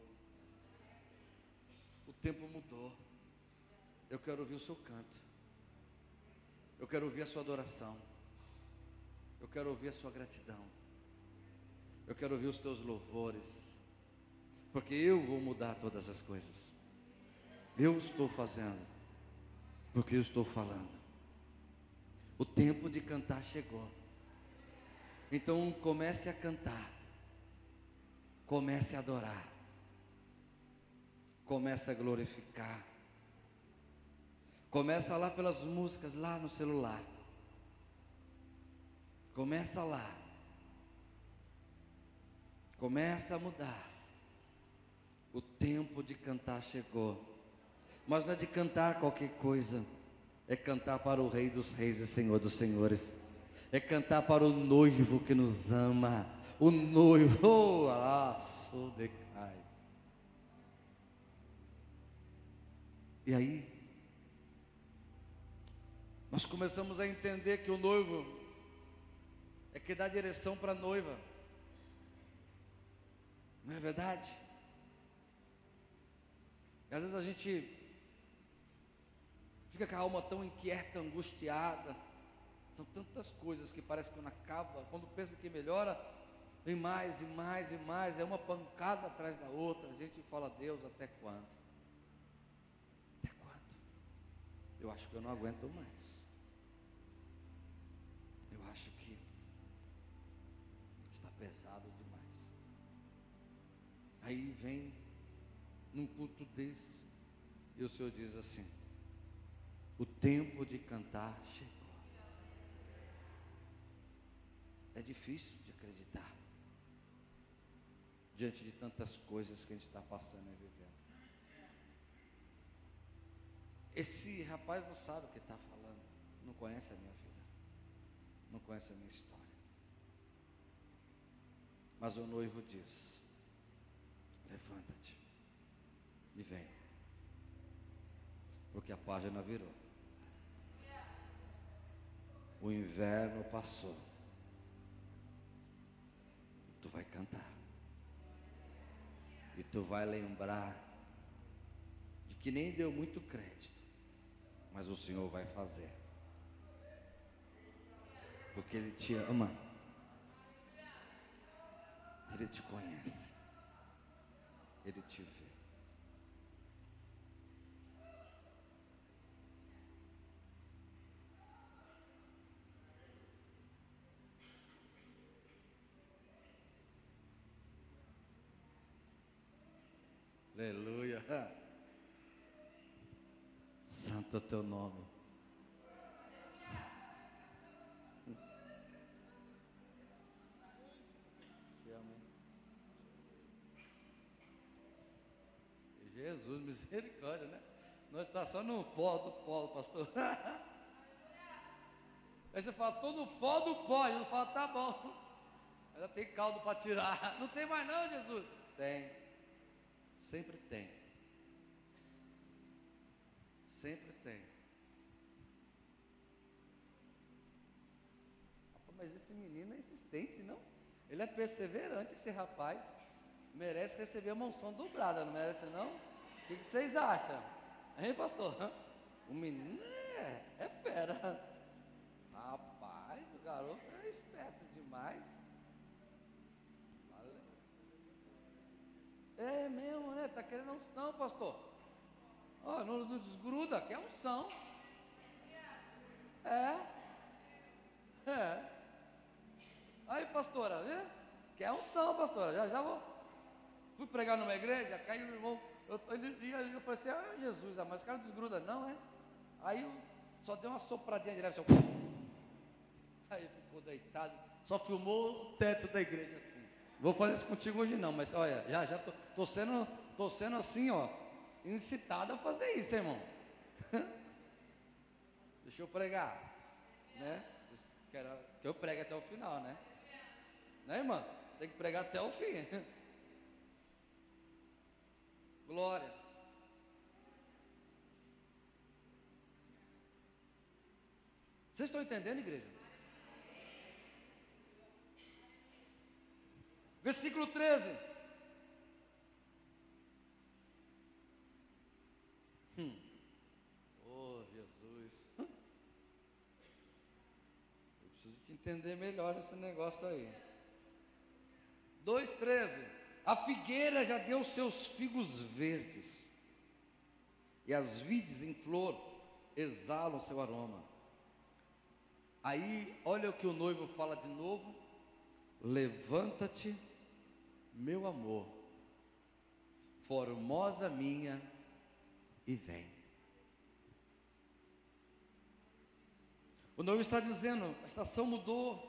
O tempo mudou. Eu quero ouvir o seu canto. Eu quero ouvir a sua adoração. Eu quero ouvir a sua gratidão. Eu quero ouvir os teus louvores. Porque eu vou mudar todas as coisas. Eu estou fazendo. Porque eu estou falando. O tempo de cantar chegou. Então comece a cantar. Comece a adorar. Comece a glorificar. Começa lá pelas músicas lá no celular. Começa lá. Começa a mudar. O tempo de cantar chegou. Mas não é de cantar qualquer coisa. É cantar para o Rei dos Reis e Senhor dos Senhores. É cantar para o noivo que nos ama. O noivo, [LAUGHS] oh, ah, sou decai. E aí, nós começamos a entender que o noivo é que dá direção para a noiva. Não é verdade? E às vezes a gente fica com a alma tão inquieta, angustiada. São tantas coisas que parece que quando acaba, quando pensa que melhora, vem mais e mais e mais, é uma pancada atrás da outra. A gente fala, Deus, até quando? Até quando? Eu acho que eu não aguento mais. Acho que está pesado demais. Aí vem num culto desse, e o Senhor diz assim: o tempo de cantar chegou. É difícil de acreditar diante de tantas coisas que a gente está passando e vivendo. Esse rapaz não sabe o que está falando, não conhece a minha vida, não conhece a minha história. Mas o noivo diz: Levanta-te e vem, porque a página virou. O inverno passou. Tu vai cantar. E tu vai lembrar de que nem deu muito crédito, mas o Senhor vai fazer. Porque Ele te ama. Ele te conhece. Ele te vê. Aleluia. Santo é teu nome. Jesus, misericórdia, né? Nós estamos só no pó do pó, pastor. [LAUGHS] Aí você fala, estou no pó do pó. Jesus fala, tá bom. Ainda tem caldo para tirar. [LAUGHS] Não tem mais não, Jesus? Tem. Sempre tem. Sempre tem. Mas esse menino é insistente, não? Ele é perseverante, esse rapaz. Merece receber a mansão dobrada, não merece não? O que, vocês acham? Hein, pastor? O menino é, é fera. Rapaz, o garoto é esperto demais. É mesmo, né? Está querendo unção, pastor. Oh, não, não desgruda, quer unção. É. É. Aí, pastora, vê? Quer unção, pastora. Já, já vou. Fui pregar numa igreja, caiu o irmão. Eu, ele, eu falei assim, ah, Jesus, mas o cara desgruda, não, é? Aí eu só deu uma sopradinha de leve, assim, [LAUGHS] aí ficou deitado, só filmou o teto da igreja assim. Vou fazer isso contigo hoje não, mas olha, já já tô, tô sendo, tô sendo assim, ó, incitado a fazer isso, irmão. [LAUGHS] Deixa eu pregar, né? Que eu pregue até o final, né? Né, irmã? Tem que pregar até o fim. [LAUGHS] Glória. Vocês estão entendendo, igreja? Versículo 13. Hum. Oh, Jesus. Eu preciso te entender melhor esse negócio aí. 2,13. A figueira já deu seus figos verdes, e as vides em flor exalam seu aroma. Aí, olha o que o noivo fala de novo: levanta-te meu amor, formosa minha, e vem. O noivo está dizendo: a estação mudou,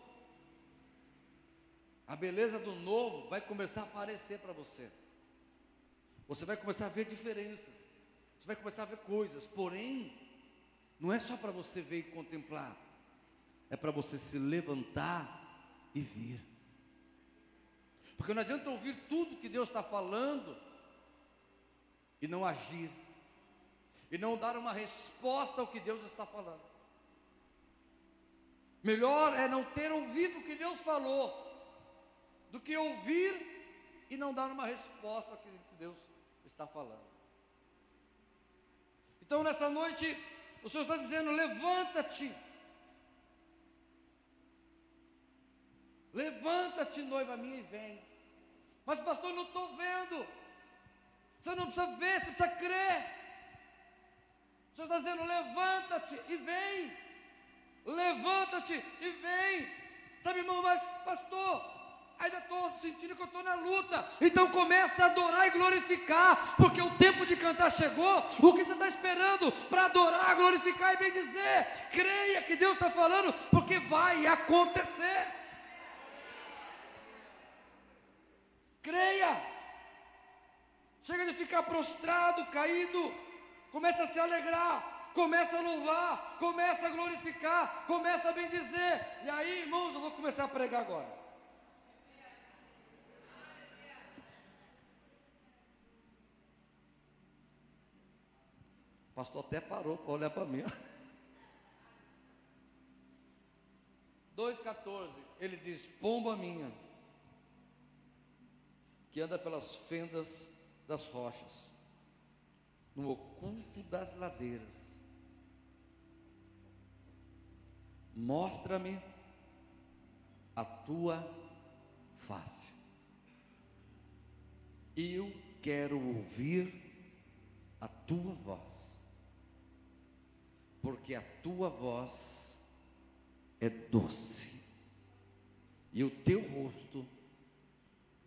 a beleza do novo vai começar a aparecer para você. Você vai começar a ver diferenças, você vai começar a ver coisas, porém, não é só para você ver e contemplar, é para você se levantar e vir. Porque não adianta ouvir tudo que Deus está falando e não agir, e não dar uma resposta ao que Deus está falando. Melhor é não ter ouvido o que Deus falou, do que ouvir e não dar uma resposta ao que Deus está falando. Então nessa noite, o Senhor está dizendo: levanta-te. Levanta-te, noiva minha, e vem. Mas, pastor, não estou vendo. Você não precisa ver, você precisa crer. O Senhor está dizendo: levanta-te e vem. Levanta-te e vem. Sabe, irmão, mas, pastor, ainda estou sentindo que eu estou na luta. Então começa a adorar e glorificar, porque o tempo de cantar chegou. O que você está esperando para adorar, glorificar e bem dizer? Creia que Deus está falando, porque vai acontecer. Creia. Chega de ficar prostrado, caído. Começa a se alegrar. Começa a louvar, começa a glorificar, começa a bem dizer. E aí, irmãos, eu vou começar a pregar agora. Pastor até parou para olhar para mim. 2,14, ele diz: Pomba minha, que anda pelas fendas das rochas, no oculto das ladeiras, mostra-me a tua face. Eu quero ouvir a tua voz porque a tua voz é doce e o teu rosto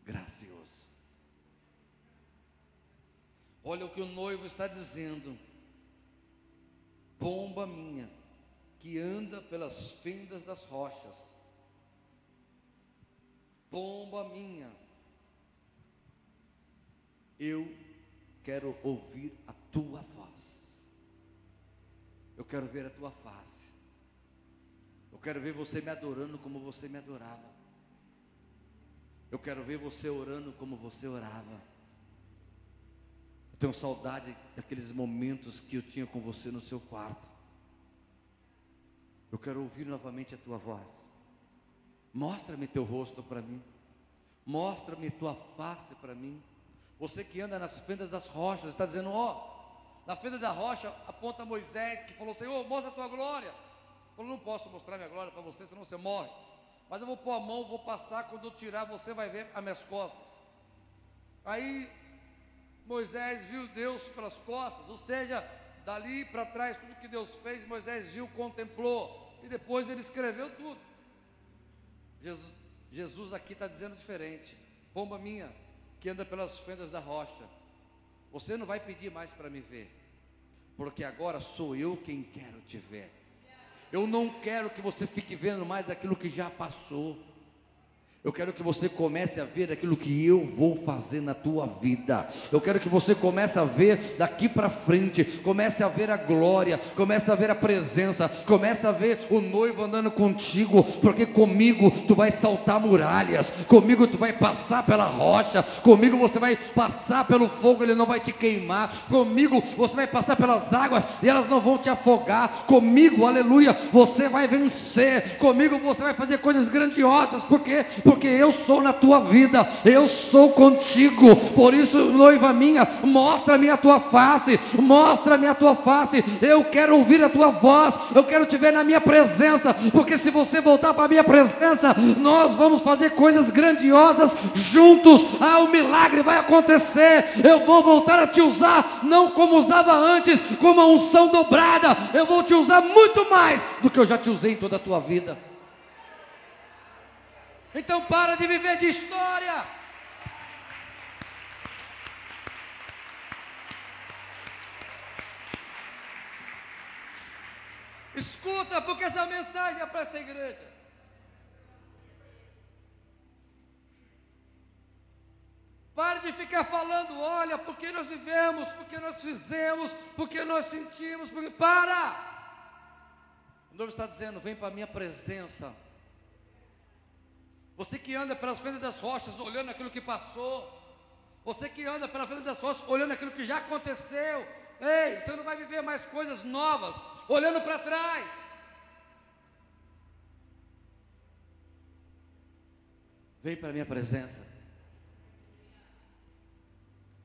gracioso. Olha o que o noivo está dizendo. Pomba minha, que anda pelas fendas das rochas. Pomba minha, eu quero ouvir a tua voz. Eu quero ver a tua face. Eu quero ver você me adorando como você me adorava. Eu quero ver você orando como você orava. Eu tenho saudade daqueles momentos que eu tinha com você no seu quarto. Eu quero ouvir novamente a tua voz. Mostra-me teu rosto para mim. Mostra-me tua face para mim. Você que anda nas fendas das rochas, está dizendo: Ó, oh, na fenda da rocha aponta Moisés, que falou: Senhor, mostra a tua glória. Falou: Não posso mostrar minha glória para você, senão você morre. Mas eu vou pôr a mão, vou passar, quando eu tirar, você vai ver as minhas costas. Aí Moisés viu Deus pelas costas, ou seja, dali para trás, tudo que Deus fez, Moisés viu, contemplou, e depois ele escreveu tudo. Jesus, Jesus aqui está dizendo diferente: pomba minha, que anda pelas fendas da rocha você não vai pedir mais para me ver, porque agora sou eu quem quero te ver. Eu não quero que você fique vendo mais aquilo que já passou. Eu quero que você comece a ver aquilo que eu vou fazer na tua vida. Eu quero que você comece a ver daqui para frente, comece a ver a glória, comece a ver a presença, comece a ver o noivo andando contigo, porque comigo tu vai saltar muralhas, comigo tu vai passar pela rocha, comigo você vai passar pelo fogo, ele não vai te queimar, comigo você vai passar pelas águas e elas não vão te afogar, comigo, aleluia, você vai vencer, comigo você vai fazer coisas grandiosas, porque porque eu sou na tua vida, eu sou contigo. Por isso, noiva minha, mostra-me a tua face, mostra-me a tua face. Eu quero ouvir a tua voz, eu quero te ver na minha presença, porque se você voltar para a minha presença, nós vamos fazer coisas grandiosas juntos. Ah, o milagre vai acontecer. Eu vou voltar a te usar, não como usava antes, como a unção dobrada. Eu vou te usar muito mais do que eu já te usei em toda a tua vida. Então para de viver de história. Escuta, porque essa mensagem é para esta igreja. Pare de ficar falando, olha, porque nós vivemos, porque nós fizemos, porque nós sentimos, porque... para! O noivo está dizendo, vem para a minha presença. Você que anda pelas fendas das rochas, olhando aquilo que passou. Você que anda pelas fendas das rochas, olhando aquilo que já aconteceu. Ei, você não vai viver mais coisas novas, olhando para trás. Vem para a minha presença.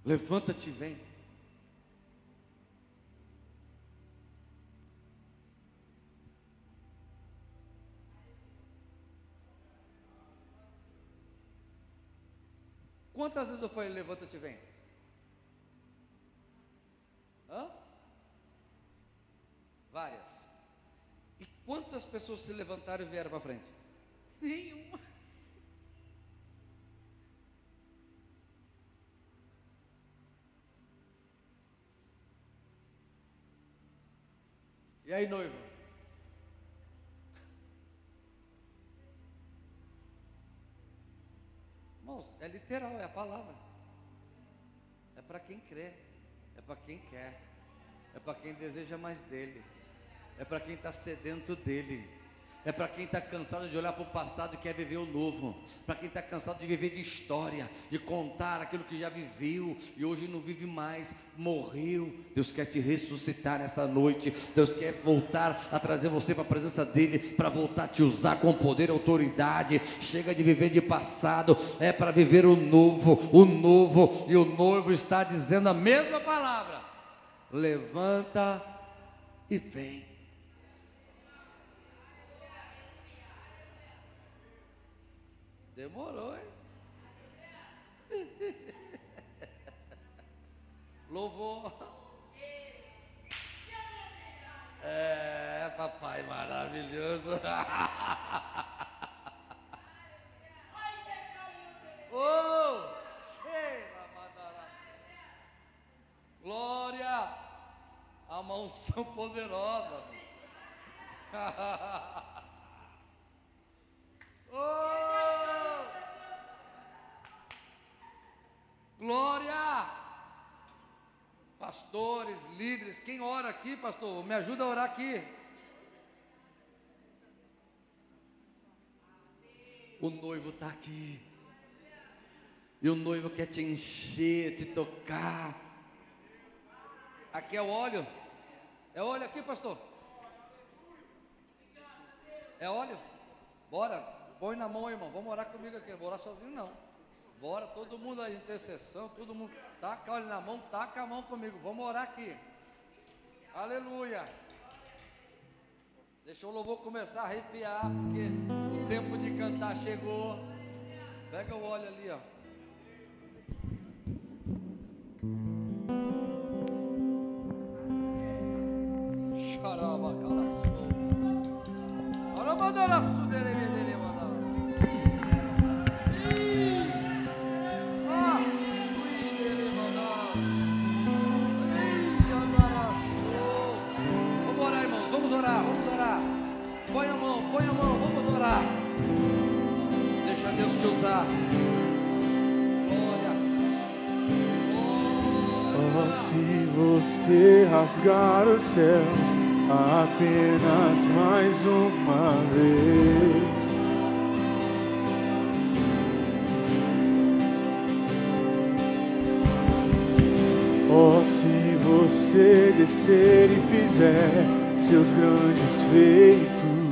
Levanta-te e vem. Quantas vezes eu falei, levanta-te e vem? Hã? Várias. E quantas pessoas se levantaram e vieram para frente? Nenhuma. E aí, noivo? Irmãos, é literal, é a palavra. É para quem crê, é para quem quer, é para quem deseja mais dele, é para quem está sedento dele. É para quem está cansado de olhar para o passado e quer viver o novo. Para quem está cansado de viver de história, de contar aquilo que já viveu e hoje não vive mais, morreu. Deus quer te ressuscitar nesta noite. Deus quer voltar a trazer você para a presença dEle, para voltar a te usar com poder e autoridade. Chega de viver de passado, é para viver o novo, o novo. E o noivo está dizendo a mesma palavra: levanta e vem. Demorou, hein? [LAUGHS] Louvor. É, papai maravilhoso. [LAUGHS] oh! Glória! A mão são poderosa. [LAUGHS] oh! Glória! Pastores, líderes, quem ora aqui, pastor? Me ajuda a orar aqui. O noivo está aqui. E o noivo quer te encher, te tocar. Aqui é o óleo. É óleo aqui, pastor? É óleo? Bora, põe na mão, irmão. Vamos orar comigo aqui. Vou orar sozinho, não. Bora, todo mundo aí, intercessão, todo mundo. Taca óleo na mão, taca a mão comigo. Vamos orar aqui. Aleluia. Deixa o louvor começar a arrepiar, porque o tempo de cantar chegou. Pega o óleo ali, ó. Xaraba, calaçou. Rasgar os céus apenas mais uma vez. Oh, se você descer e fizer seus grandes feitos.